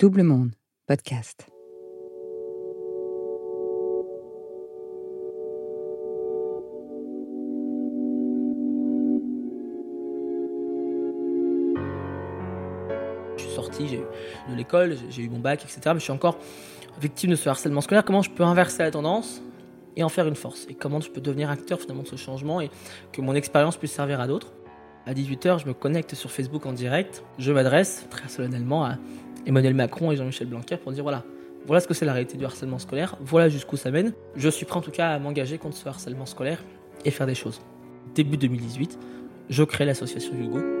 Double Monde, podcast. Je suis sorti de l'école, j'ai eu mon bac, etc. Mais je suis encore victime de ce harcèlement scolaire. Comment je peux inverser la tendance et en faire une force? Et comment je peux devenir acteur finalement de ce changement et que mon expérience puisse servir à d'autres? À 18h, je me connecte sur Facebook en direct. Je m'adresse très solennellement à Emmanuel Macron et Jean-Michel Blanquer pour dire voilà, voilà ce que c'est la réalité du harcèlement scolaire, voilà jusqu'où ça mène. Je suis prêt en tout cas à m'engager contre ce harcèlement scolaire et faire des choses. Début 2018, je crée l'association Hugo.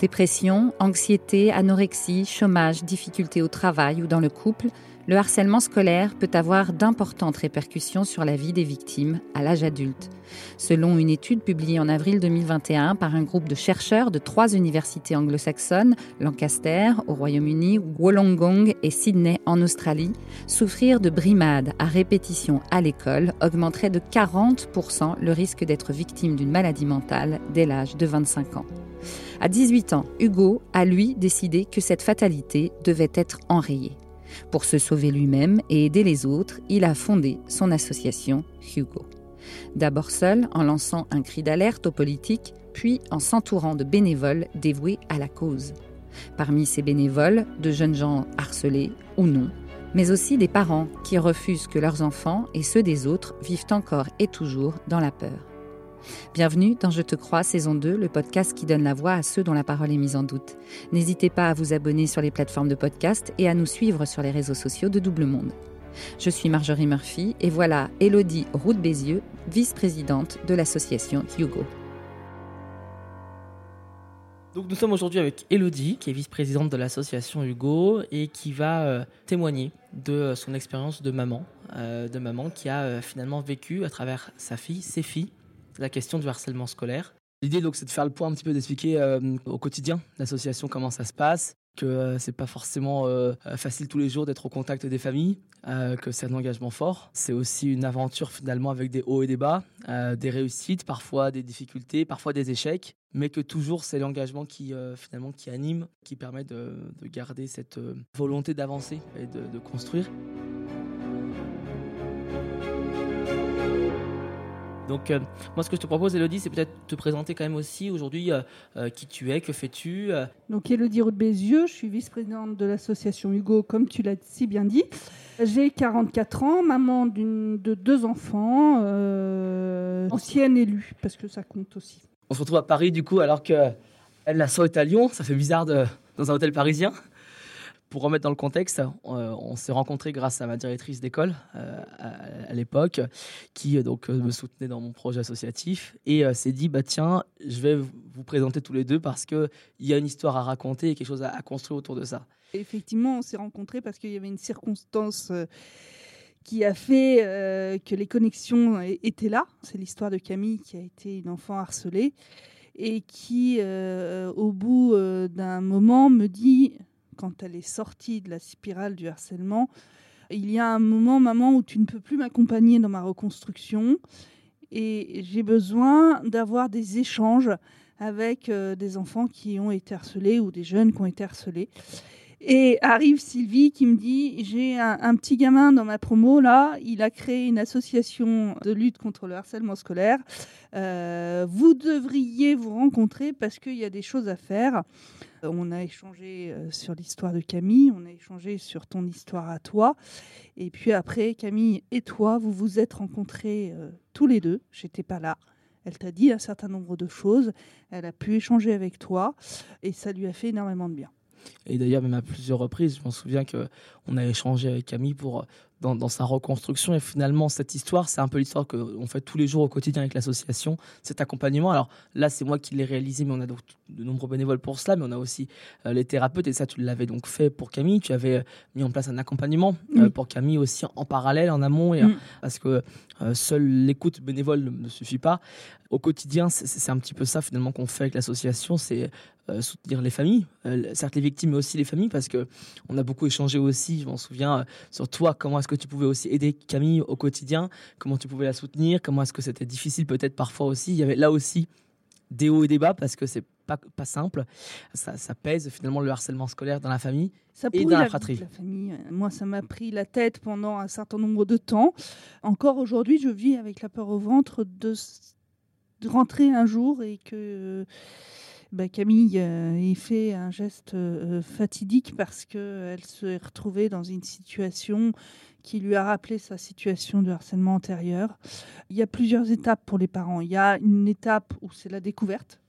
Dépression, anxiété, anorexie, chômage, difficultés au travail ou dans le couple, le harcèlement scolaire peut avoir d'importantes répercussions sur la vie des victimes à l'âge adulte. Selon une étude publiée en avril 2021 par un groupe de chercheurs de trois universités anglo-saxonnes, Lancaster au Royaume-Uni, Wollongong et Sydney en Australie, souffrir de brimades à répétition à l'école augmenterait de 40% le risque d'être victime d'une maladie mentale dès l'âge de 25 ans. À 18 ans, Hugo a lui décidé que cette fatalité devait être enrayée. Pour se sauver lui-même et aider les autres, il a fondé son association Hugo. D'abord seul, en lançant un cri d'alerte aux politiques, puis en s'entourant de bénévoles dévoués à la cause. Parmi ces bénévoles, de jeunes gens harcelés ou non, mais aussi des parents qui refusent que leurs enfants et ceux des autres vivent encore et toujours dans la peur. Bienvenue dans Je te crois saison 2, le podcast qui donne la voix à ceux dont la parole est mise en doute. N'hésitez pas à vous abonner sur les plateformes de podcast et à nous suivre sur les réseaux sociaux de Double Monde. Je suis Marjorie Murphy et voilà Elodie Roux-Bézieux, vice-présidente de l'association Hugo. Donc nous sommes aujourd'hui avec Elodie, qui est vice-présidente de l'association Hugo et qui va euh, témoigner de euh, son expérience de maman, euh, de maman qui a finalement vécu à travers sa fille, ses filles, la question du harcèlement scolaire. L'idée donc c'est de faire le point un petit peu, d'expliquer euh, au quotidien l'association comment ça se passe, que euh, c'est pas forcément euh, facile tous les jours d'être au contact des familles, euh, que c'est un engagement fort. C'est aussi une aventure finalement avec des hauts et des bas, des réussites, parfois des difficultés, parfois des échecs, mais que toujours c'est l'engagement qui finalement qui anime, qui permet de, de garder cette volonté d'avancer et de construire. Donc, euh, moi, ce que je te propose, Elodie, c'est peut-être te présenter quand même aussi aujourd'hui euh, euh, qui tu es, que fais-tu. euh, Donc Élodie Roux de Bézieux, je suis vice-présidente de l'association Hugo, comme tu l'as si bien dit. J'ai 44 ans, maman d'une- de deux enfants, euh, ancienne élue, parce que ça compte aussi. On se retrouve à Paris, du coup, alors que elle, la soeur est à Lyon. Ça fait bizarre de, dans un hôtel parisien. Pour remettre dans le contexte, euh, on s'est rencontrés grâce à ma directrice d'école euh, à, l'époque, qui euh, donc me soutenait dans mon projet associatif et s'est dit bah tiens, je vais vous présenter tous les deux parce que il y a une histoire à raconter et quelque chose à, construire autour de ça. Effectivement, on s'est rencontrés parce qu'il y avait une circonstance qui a fait que les connexions étaient là. C'est l'histoire de Camille qui a été une enfant harcelée et qui, au bout d'un moment, me dit, quand elle est sortie de la spirale du harcèlement, il y a un moment, maman, où tu ne peux plus m'accompagner dans ma reconstruction et j'ai besoin d'avoir des échanges avec euh, des enfants qui ont été harcelés ou des jeunes qui ont été harcelés. Et arrive Sylvie qui me dit j'ai un, petit gamin dans ma promo là, il a créé une association de lutte contre le harcèlement scolaire. Euh, vous devriez vous rencontrer parce qu'il y a des choses à faire. On a échangé euh, sur l'histoire de Camille, on a échangé sur ton histoire à toi. Et puis après, Camille et toi, vous vous êtes rencontrés euh, tous les deux. J'étais pas là. Elle t'a dit un certain nombre de choses. Elle a pu échanger avec toi et ça lui a fait énormément de bien. Et d'ailleurs, même à plusieurs reprises, je m'en souviens que on a échangé avec Camille pour dans, dans sa reconstruction. Et finalement, cette histoire, c'est un peu l'histoire qu'on fait tous les jours au quotidien avec l'association, cet accompagnement. Alors là, c'est moi qui l'ai réalisé, mais on a donc de nombreux bénévoles pour cela, mais on a aussi euh, les thérapeutes. Et ça, tu l'avais donc fait pour Camille. Tu avais euh, mis en place un accompagnement euh, pour Camille aussi en parallèle, en amont, et, Mm. parce que euh, seule l'écoute bénévole ne, ne suffit pas. Au quotidien, c'est- c'est un petit peu ça finalement qu'on fait avec l'association, c'est euh, soutenir les familles, euh, certes les victimes, mais aussi les familles, parce que on a beaucoup échangé aussi, je m'en souviens, euh, sur toi, comment est-ce que tu pouvais aussi aider Camille au quotidien, comment tu pouvais la soutenir, comment est-ce que c'était difficile peut-être parfois aussi. Il y avait là aussi des hauts et des bas, parce que c'est pas, pas simple. Ça, ça pèse finalement le harcèlement scolaire dans la famille. Ça Et dans la fratrie. la famille. Moi, ça m'a pris la tête pendant un certain nombre de temps. Encore aujourd'hui, je vis avec la peur au ventre de, rentrer un jour et que bah, Camille euh, ait fait un geste euh, fatidique parce qu'elle s'est retrouvée dans une situation qui lui a rappelé sa situation de harcèlement antérieur. Il y a plusieurs étapes pour les parents. Il y a une étape où c'est la découverte.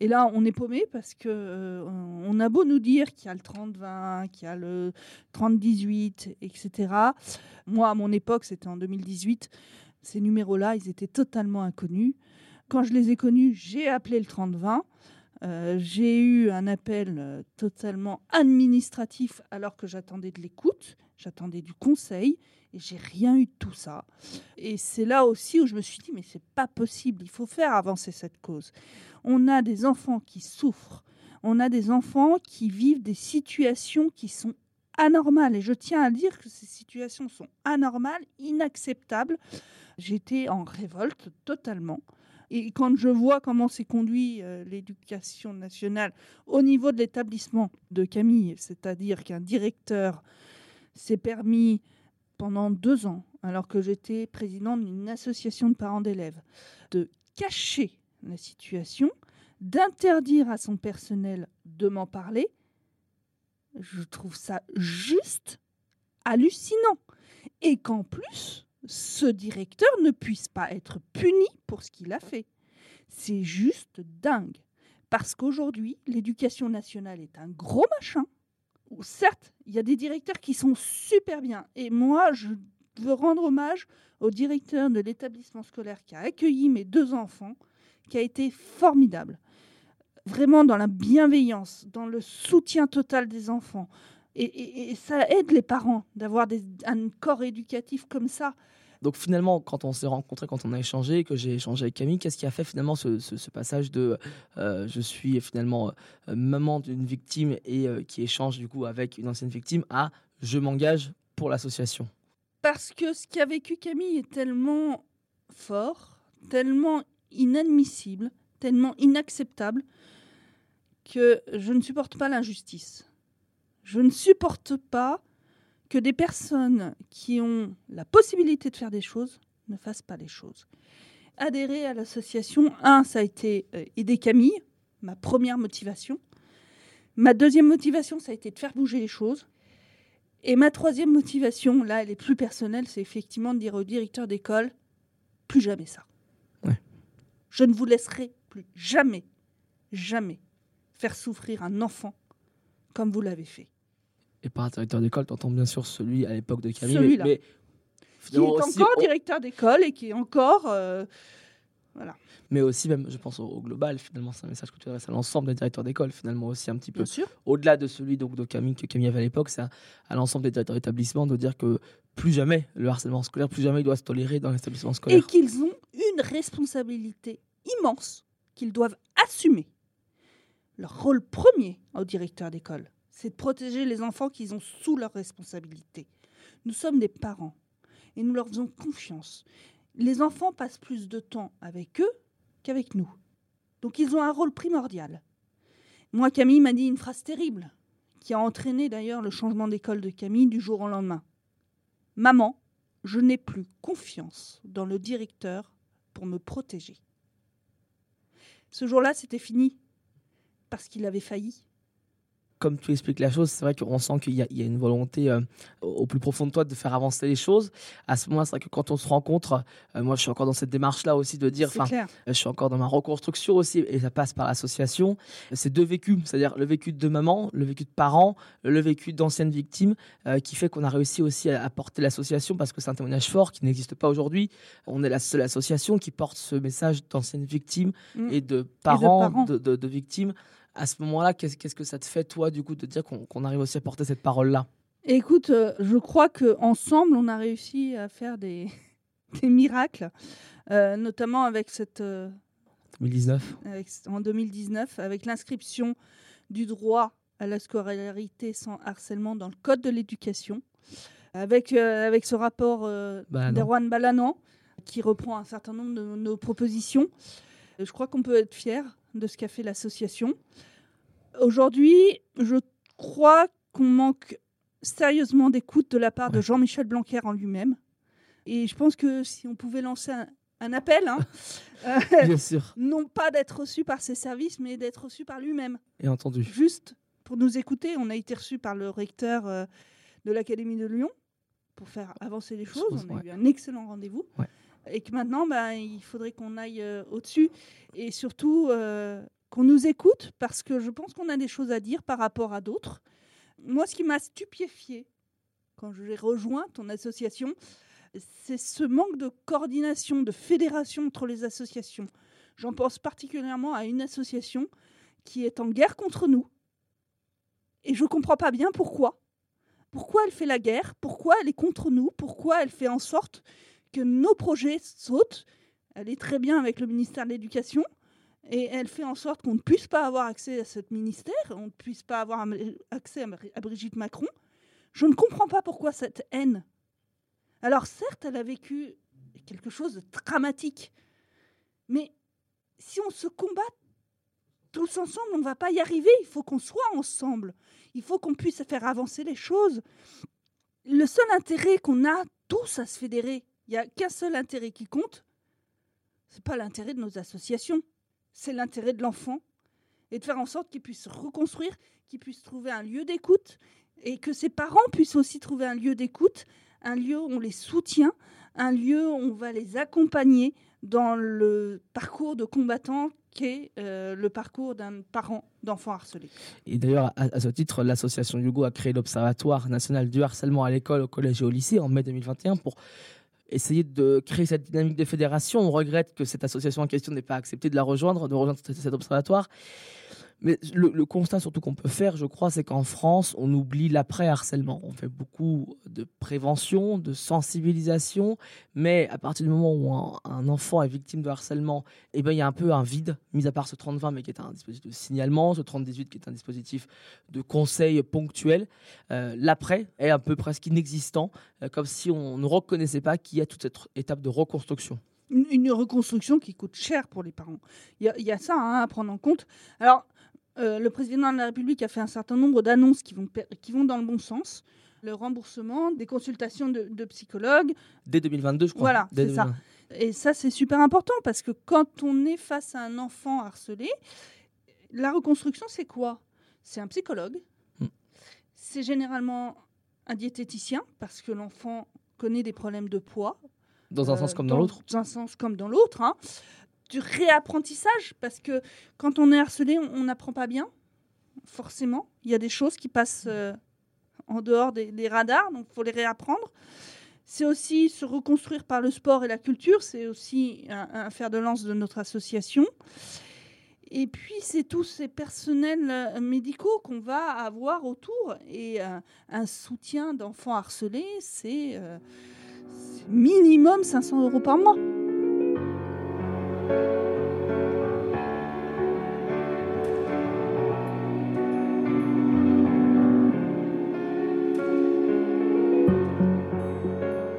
Et là, on est paumé parce que euh, on a beau nous dire qu'il y a le 30-20, qu'il y a le 30-18, etc. Moi, à mon époque, c'était en 2018. Ces numéros-là, ils étaient totalement inconnus. Quand je les ai connus, j'ai appelé le 30-20. Euh, j'ai eu un appel euh, totalement administratif alors que j'attendais de l'écoute, j'attendais du conseil et j'ai rien eu de tout ça. Et c'est là aussi où je me suis dit mais c'est pas possible, il faut faire avancer cette cause. On a des enfants qui souffrent, on a des enfants qui vivent des situations qui sont anormales et je tiens à dire que ces situations sont anormales, inacceptables. J'étais en révolte totalement. Et quand je vois comment s'est conduit euh, l'éducation nationale au niveau de l'établissement de Camille, c'est-à-dire qu'un directeur s'est permis pendant deux ans, alors que j'étais présidente d'une association de parents d'élèves, de cacher la situation, d'interdire à son personnel de m'en parler, je trouve ça juste hallucinant. Et qu'en plus, ce directeur ne puisse pas être puni pour ce qu'il a fait. C'est juste dingue. Parce qu'aujourd'hui, l'éducation nationale est un gros machin. Certes, il y a des directeurs qui sont super bien. Et moi, je veux rendre hommage au directeur de l'établissement scolaire qui a accueilli mes deux enfants, qui a été formidable. Vraiment dans la bienveillance, dans le soutien total des enfants. Et, et- et ça aide les parents d'avoir des- un corps éducatif comme ça. Donc finalement, quand on s'est rencontrés, quand on a échangé, que j'ai échangé avec Camille, qu'est-ce qui a fait finalement ce, ce- ce passage de euh, je suis finalement euh, maman d'une victime et euh, qui échange du coup avec une ancienne victime à je m'engage pour l'association? Parce que ce qu'a vécu Camille est tellement fort, tellement inadmissible, tellement inacceptable, que je ne supporte pas l'injustice. Je ne supporte pas que des personnes qui ont la possibilité de faire des choses ne fassent pas les choses. Adhérer à l'association, un, ça a été euh, aider Camille, ma première motivation. Ma deuxième motivation, ça a été de faire bouger les choses. Et ma troisième motivation, là, elle est plus personnelle, c'est effectivement de dire au directeur d'école, plus jamais ça. Ouais. Je ne vous laisserai plus jamais, jamais faire souffrir un enfant comme vous l'avez fait. Et par directeur d'école, tu entends bien sûr celui à l'époque de Camille. Celui-là. Mais, mais Qui est aussi, encore on- directeur d'école et qui est encore... euh, mais aussi même, je pense au, au global, finalement, c'est un message que tu adresses à l'ensemble des directeurs d'école, finalement aussi un petit peu. bien sûr. Au-delà de celui donc, de Camille que Camille avait à l'époque, c'est à, à l'ensemble des directeurs d'établissement de dire que plus jamais le harcèlement scolaire, plus jamais il doit se tolérer dans l'établissement Et scolaire. qu'ils ont une responsabilité immense qu'ils doivent assumer. Leur rôle premier au directeur d'école, c'est de protéger les enfants qu'ils ont sous leur responsabilité. Nous sommes des parents et nous leur faisons confiance. Les enfants passent plus de temps avec eux qu'avec nous. Donc ils ont un rôle primordial. Moi, Camille m'a dit une phrase terrible qui a entraîné d'ailleurs le changement d'école de Camille du jour au lendemain. Maman, je n'ai plus confiance dans le directeur pour me protéger. Ce jour-là, c'était fini parce qu'il avait failli. Comme tu expliques la chose, c'est vrai qu'on sent qu'il y, a- il y a une volonté euh, au plus profond de toi de faire avancer les choses. À ce moment-là, c'est vrai que quand on se rencontre, euh, moi je suis encore dans cette démarche-là aussi de dire, enfin, clair. je suis encore dans ma reconstruction aussi, et ça passe par l'association. C'est deux vécus, c'est-à-dire le vécu de maman, le vécu de parents, le vécu d'anciennes victimes, euh, qui fait qu'on a réussi aussi à, porter l'association parce que c'est un témoignage fort qui n'existe pas aujourd'hui. On est la seule association qui porte ce message d'anciennes victimes Mm. et de parents, parents. de, de- de victimes. À ce moment-là, qu'est-ce que ça te fait, toi, du coup, de dire qu'on arrive aussi à porter cette parole-là? Écoute, euh, je crois que ensemble, on a réussi à faire des, des miracles, euh, notamment avec cette, euh, 2019 avec- en 2019, avec l'inscription du droit à la scolarité sans harcèlement dans le Code de l'éducation, avec, euh, avec ce rapport Bah, d'Erwan Balanan, qui reprend un certain nombre de nos propositions. Je crois qu'on peut être fier de ce qu'a fait l'association. Aujourd'hui, je crois qu'on manque sérieusement d'écoute de la part de. Jean-Michel Blanquer en lui-même. Et je pense que si on pouvait lancer un, un appel, hein, euh, Bien sûr. non pas d'être reçu par ses services, mais d'être reçu par lui-même. Et entendu. Juste pour nous écouter, on a été reçu par le recteur euh, de l'Académie de Lyon pour faire avancer les choses. Chose, On a ouais. eu un excellent rendez-vous. Ouais. Et que maintenant, bah, il faudrait qu'on aille euh, au-dessus et surtout euh, qu'on nous écoute parce que je pense qu'on a des choses à dire par rapport à d'autres. Moi, ce qui m'a stupéfié quand j'ai rejoint ton association, c'est ce manque de coordination, de fédération entre les associations. J'en pense particulièrement à une association qui est en guerre contre nous. Et je ne comprends pas bien pourquoi. Pourquoi elle fait la guerre? Pourquoi elle est contre nous? Pourquoi elle fait en sorte que nos projets sautent Elle est très bien avec le ministère de l'Éducation. Et elle fait en sorte qu'on ne puisse pas avoir accès à ce ministère, on ne puisse pas avoir accès à Brigitte Macron. Je ne comprends pas pourquoi cette haine. Alors certes, elle a vécu quelque chose de dramatique, mais si on se combat tous ensemble, on ne va pas y arriver. Il faut qu'on soit ensemble. Il faut qu'on puisse faire avancer les choses. Le seul intérêt qu'on a tous à se fédérer, il n'y a qu'un seul intérêt qui compte. C'est pas l'intérêt de nos associations, c'est l'intérêt de l'enfant. Et de faire en sorte qu'il puisse se reconstruire, qu'il puisse trouver un lieu d'écoute. Et que ses parents puissent aussi trouver un lieu d'écoute, un lieu où on les soutient, un lieu où on va les accompagner dans le parcours de combattant qu'est euh, le parcours d'un parent d'enfant harcelé. Et d'ailleurs, à, à ce titre, l'association Hugo a créé l'Observatoire national du harcèlement à l'école, au collège et au lycée en mai 2021 pour essayer de créer cette dynamique de fédération. On regrette que cette association en question n'ait pas accepté de la rejoindre, de rejoindre cet- observatoire. Mais le, constat surtout qu'on peut faire, je crois, c'est qu'en France, on oublie l'après-harcèlement. On fait beaucoup de prévention, de sensibilisation, mais à partir du moment où un, enfant est victime de harcèlement, eh ben, il y a un peu un vide, mis à part ce 30-20, mais qui est un dispositif de signalement, ce 30-18 qui est un dispositif de conseil ponctuel. Euh, L'après est un peu presque inexistant, euh, comme si on ne reconnaissait pas qu'il y a toute cette étape de reconstruction. Une, reconstruction qui coûte cher pour les parents. Il y a, il y a ça hein, à prendre en compte. Alors, euh, le président de la République a fait un certain nombre d'annonces qui vont, qui vont dans le bon sens. Le remboursement des consultations de, de psychologues. Dès 2022, je crois. Voilà, c'est ça. 2022. Et ça, c'est super important parce que quand on est face à un enfant harcelé, la reconstruction, c'est quoi? C'est un psychologue. Mm. C'est généralement un diététicien parce que l'enfant connaît des problèmes de poids. Dans un Euh, sens comme dans l'autre. Dans un sens comme dans l'autre. hein. Du réapprentissage, parce que quand on est harcelé, on n'apprend pas bien, forcément. Il y a des choses qui passent euh, en dehors des, radars, donc il faut les réapprendre. C'est aussi se reconstruire par le sport et la culture, c'est aussi un, un fer de lance de notre association. Et puis, c'est tous ces personnels euh, médicaux qu'on va avoir autour. Et euh, un soutien d'enfants harcelés, c'est minimum 500 euros par mois.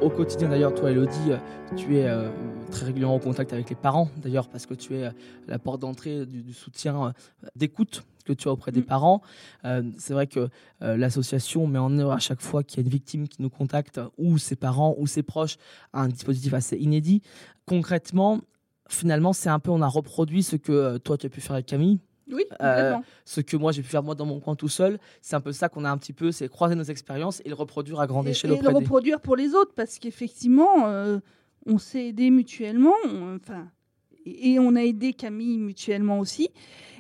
Au quotidien, d'ailleurs, toi, Elodie, tu es euh, très régulièrement en contact avec les parents, d'ailleurs, parce que tu es euh, la porte d'entrée du, du soutien euh, d'écoute que tu as auprès des Mm. parents. Euh, c'est vrai que euh, l'association met en œuvre à chaque fois qu'il y a une victime qui nous contacte, ou ses parents, ou ses proches, un dispositif assez inédit. Concrètement, finalement, c'est un peu, on a reproduit ce que euh, toi, tu as pu faire avec Camille, Oui, Euh, ce que moi j'ai pu faire moi dans mon coin tout seul. C'est un peu ça qu'on a un petit peu, c'est croiser nos expériences et le reproduire à grande et, échelle et le des. reproduire pour les autres, parce qu'effectivement, euh, on s'est aidé mutuellement, enfin, et, et on a aidé Camille mutuellement aussi.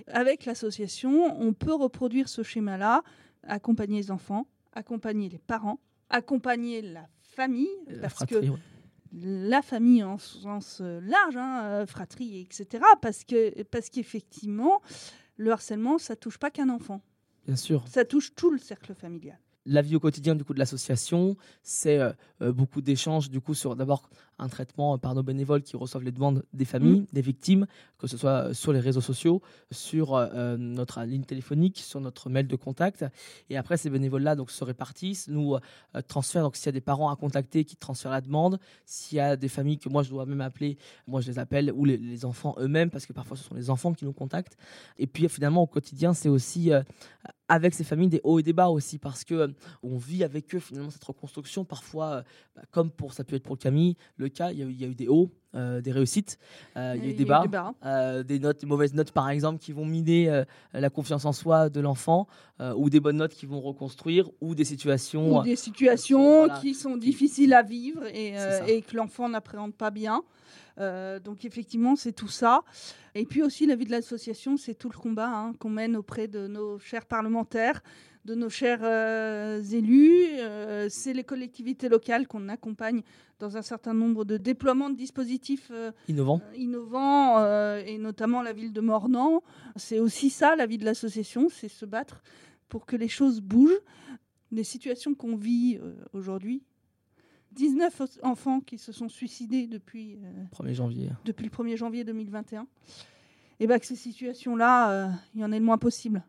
Avec l'association, on peut reproduire ce schéma-là, accompagner les enfants, accompagner les parents, accompagner la famille, La parce fratrie, que ouais. La famille en sens euh, large, hein, euh, fratrie, etc. Parce que parce qu'effectivement, le harcèlement, ça touche pas qu'un enfant, bien sûr. ça touche tout le cercle familial. la vie au quotidien du coup de l'association, c'est euh, euh, beaucoup d'échanges du coup sur d'abord un traitement par nos bénévoles qui reçoivent les demandes des familles, mmh. des victimes, que ce soit sur les réseaux sociaux, sur notre ligne téléphonique, sur notre mail de contact. Et après, ces bénévoles-là donc se répartissent, nous transfèrent. Donc, s'il y a des parents à contacter qui transfèrent la demande, s'il y a des familles que moi je dois même appeler, moi je les appelle, ou les, les enfants eux-mêmes, parce que parfois ce sont les enfants qui nous contactent. Et puis finalement, au quotidien, c'est aussi avec ces familles des hauts et des bas aussi parce que euh, on vit avec eux finalement cette reconstruction parfois euh, bah, comme pour ça peut être pour Camille le cas il y a, eu des hauts euh, des réussites il y a eu des bas, des notes des mauvaises notes par exemple qui vont miner la confiance en soi de l'enfant ou des bonnes notes qui vont reconstruire ou des situations ou des situations qui sont difficiles à vivre et, et que l'enfant n'appréhende pas bien. Euh, donc effectivement, c'est tout ça. Et puis aussi, la vie de l'association, c'est tout le combat hein, qu'on mène auprès de nos chers parlementaires, de nos chers euh, élus. Euh, c'est les collectivités locales qu'on accompagne dans un certain nombre de déploiements de dispositifs innovants, innovants et notamment la ville de Mornan. C'est aussi ça, la vie de l'association, c'est se battre pour que les choses bougent. Les situations qu'on vit aujourd'hui, 19 enfants qui se sont suicidés depuis, 1er janvier. depuis le 1er janvier 2021. Et bien que ces situations-là, euh, il y en ait le moins possible.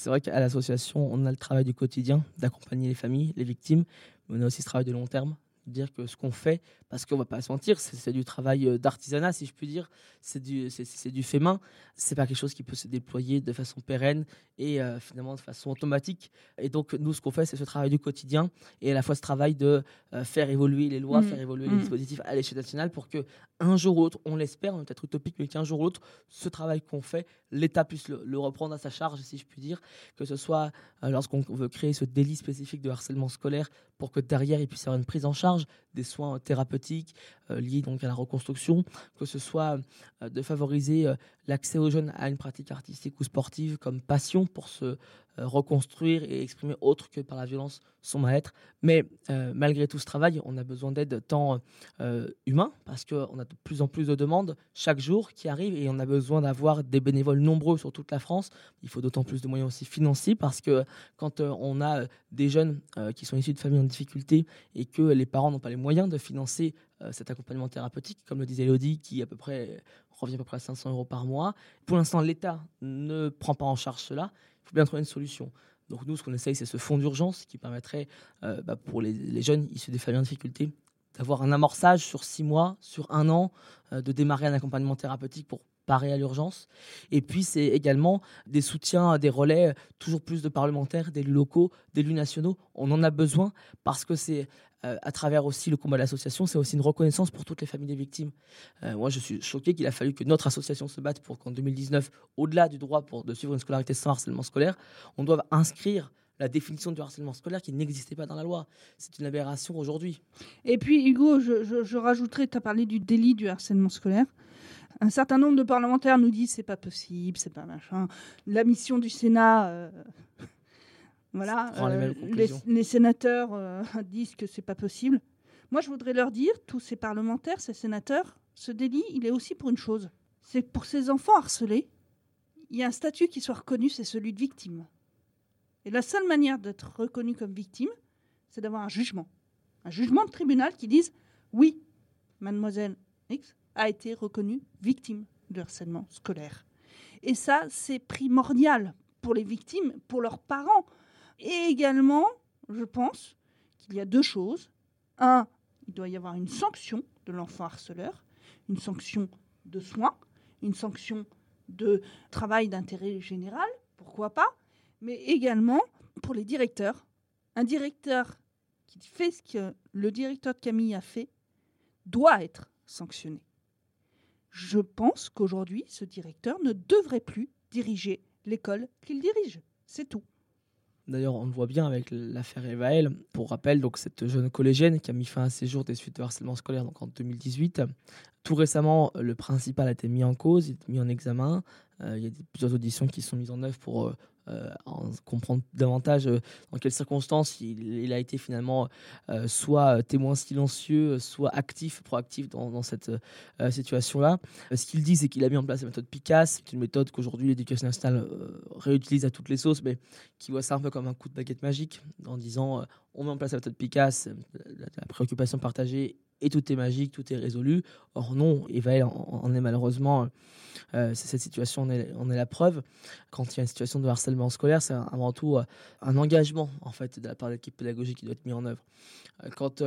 C'est vrai qu'à l'association, on a le travail du quotidien d'accompagner les familles, les victimes, mais on a aussi ce travail de long terme dire que ce qu'on fait, parce qu'on va pas se mentir, c'est du travail euh, d'artisanat, si je puis dire, c'est du, c'est du fait main, c'est pas quelque chose qui peut se déployer de façon pérenne et euh, finalement de façon automatique. Et donc, nous, ce qu'on fait, c'est ce travail du quotidien et à la fois ce travail de euh, faire évoluer les lois, mmh. faire évoluer les mmh. dispositifs à l'échelle nationale pour que un jour ou l'autre, on l'espère, on est peut-être utopique, mais qu'un jour ou l'autre, ce travail qu'on fait, l'État puisse le, reprendre à sa charge, si je puis dire, que ce soit lorsqu'on veut créer ce délit spécifique de harcèlement scolaire pour que derrière il puisse y avoir une prise en charge des soins thérapeutiques euh, liés donc à la reconstruction, que ce soit euh, de favoriser euh, l'accès aux jeunes à une pratique artistique ou sportive comme passion pour se reconstruire et exprimer autre que par la violence son mal-être. Mais malgré tout ce travail, on a besoin d'aide tant humain, parce qu'on a de plus en plus de demandes chaque jour qui arrivent et on a besoin d'avoir des bénévoles nombreux sur toute la France. Il faut d'autant plus de moyens aussi financiers, parce que quand on a des jeunes qui sont issus de familles en difficulté et que les parents n'ont pas les moyens de financer euh, cet accompagnement thérapeutique, comme le disait Elodie, qui à peu près revient à peu près à 500 euros par mois. Pour l'instant, l'État ne prend pas en charge cela. Il faut bien trouver une solution. Donc nous, ce qu'on essaye, c'est ce fonds d'urgence qui permettrait euh, bah, pour les, jeunes issus des familles en difficulté d'avoir un amorçage sur six mois, sur un an, euh, de démarrer un accompagnement thérapeutique pour parer à l'urgence. Et puis, c'est également des soutiens, des relais, toujours plus de parlementaires, d'élus locaux, d'élus nationaux. On en a besoin parce que c'est euh, à travers aussi le combat de l'association, c'est aussi une reconnaissance pour toutes les familles des victimes. Euh, moi, je suis choqué qu'il a fallu que notre association se batte pour qu'en 2019, au-delà du droit pour, de suivre une scolarité sans harcèlement scolaire, on doive inscrire la définition du harcèlement scolaire qui n'existait pas dans la loi. C'est une aberration aujourd'hui. Et puis, Hugo, je, rajouterais, tu as parlé du délit du harcèlement scolaire. Un certain nombre de parlementaires nous disent c'est pas possible, c'est pas machin. La mission du Sénat, euh, voilà, euh, les, sénateurs euh, disent que c'est pas possible. Moi, je voudrais leur dire, tous ces parlementaires, ces sénateurs, ce délit, il est aussi pour une chose. C'est pour ces enfants harcelés, il y a un statut qui soit reconnu, c'est celui de victime. Et la seule manière d'être reconnu comme victime, c'est d'avoir un jugement. Un jugement de tribunal qui dise oui, mademoiselle X a été reconnue victime de harcèlement scolaire. Et ça, c'est primordial pour les victimes, pour leurs parents, et également, je pense qu'il y a deux choses. Un, il doit y avoir une sanction de l'enfant harceleur, une sanction de soins, une sanction de travail d'intérêt général, pourquoi pas, mais également pour les directeurs. Un directeur qui fait ce que le directeur de Camille a fait doit être sanctionné. Je pense qu'aujourd'hui, ce directeur ne devrait plus diriger l'école qu'il dirige. C'est tout. D'ailleurs, on le voit bien avec l'affaire Evaël. Pour rappel, donc cette jeune collégienne qui a mis fin à ses jours des suites de harcèlement scolaire en 2018. Tout récemment, le principal a été mis en cause, il a mis en examen. Euh, il y a plusieurs auditions qui sont mises en œuvre pour euh, comprendre davantage dans quelles circonstances il, a été finalement soit témoin silencieux, soit actif, proactif dans, cette situation-là. ce qu'il dit, c'est qu'il a mis en place la méthode Picasse, c'est une méthode qu'aujourd'hui l'éducation nationale réutilise à toutes les sauces, mais qui voit ça un peu comme un coup de baguette magique, en disant on met en place la méthode Picasse, la préoccupation partagée et tout est magique, tout est résolu. Or non, Eva en, est malheureusement, euh, cette situation en est, la preuve. Quand il y a une situation de harcèlement scolaire, c'est avant tout euh, un engagement en fait de la part de l'équipe pédagogique qui doit être mis en œuvre. Euh, quand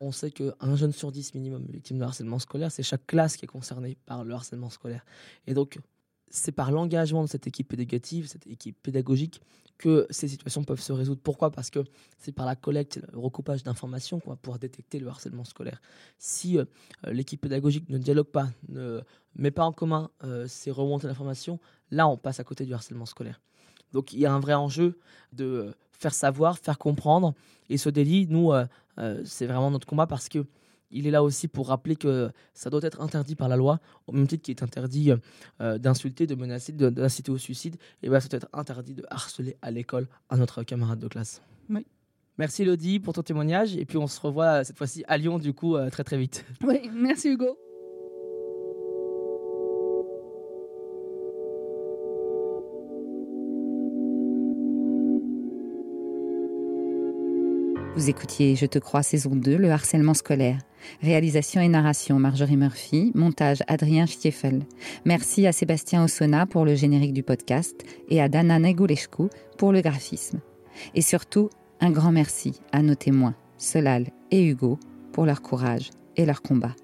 on sait qu'un jeune sur dix minimum victime de harcèlement scolaire, c'est chaque classe qui est concernée par le harcèlement scolaire. Et donc, c'est par l'engagement de cette équipe pédagogique, cette équipe pédagogique, que ces situations peuvent se résoudre. Pourquoi? Parce que c'est par la collecte, le recoupage d'informations qu'on va pouvoir détecter le harcèlement scolaire. Si euh, l'équipe pédagogique ne dialogue pas, ne met pas en commun euh, ces remontées d'informations, là on passe à côté du harcèlement scolaire. Donc il y a un vrai enjeu de euh, faire savoir, faire comprendre. Et ce délit, nous, c'est vraiment notre combat parce que il est là aussi pour rappeler que ça doit être interdit par la loi, au même titre qu'il est interdit euh, d'insulter, de menacer, d'inciter au suicide, et bien ça doit être interdit de harceler à l'école un autre camarade de classe. Oui. Merci Elodie pour ton témoignage, et puis on se revoit cette fois-ci à Lyon, du coup, euh, très très vite. Oui, merci Hugo. Vous écoutiez Je te crois saison 2, le harcèlement scolaire. Réalisation et narration Marjorie Murphy, montage Adrien Stiefel. Merci à Sébastien Ossona pour le générique du podcast et à Dana Negulescu pour le graphisme. Et surtout, un grand merci à nos témoins, Solal et Hugo, pour leur courage et leur combat.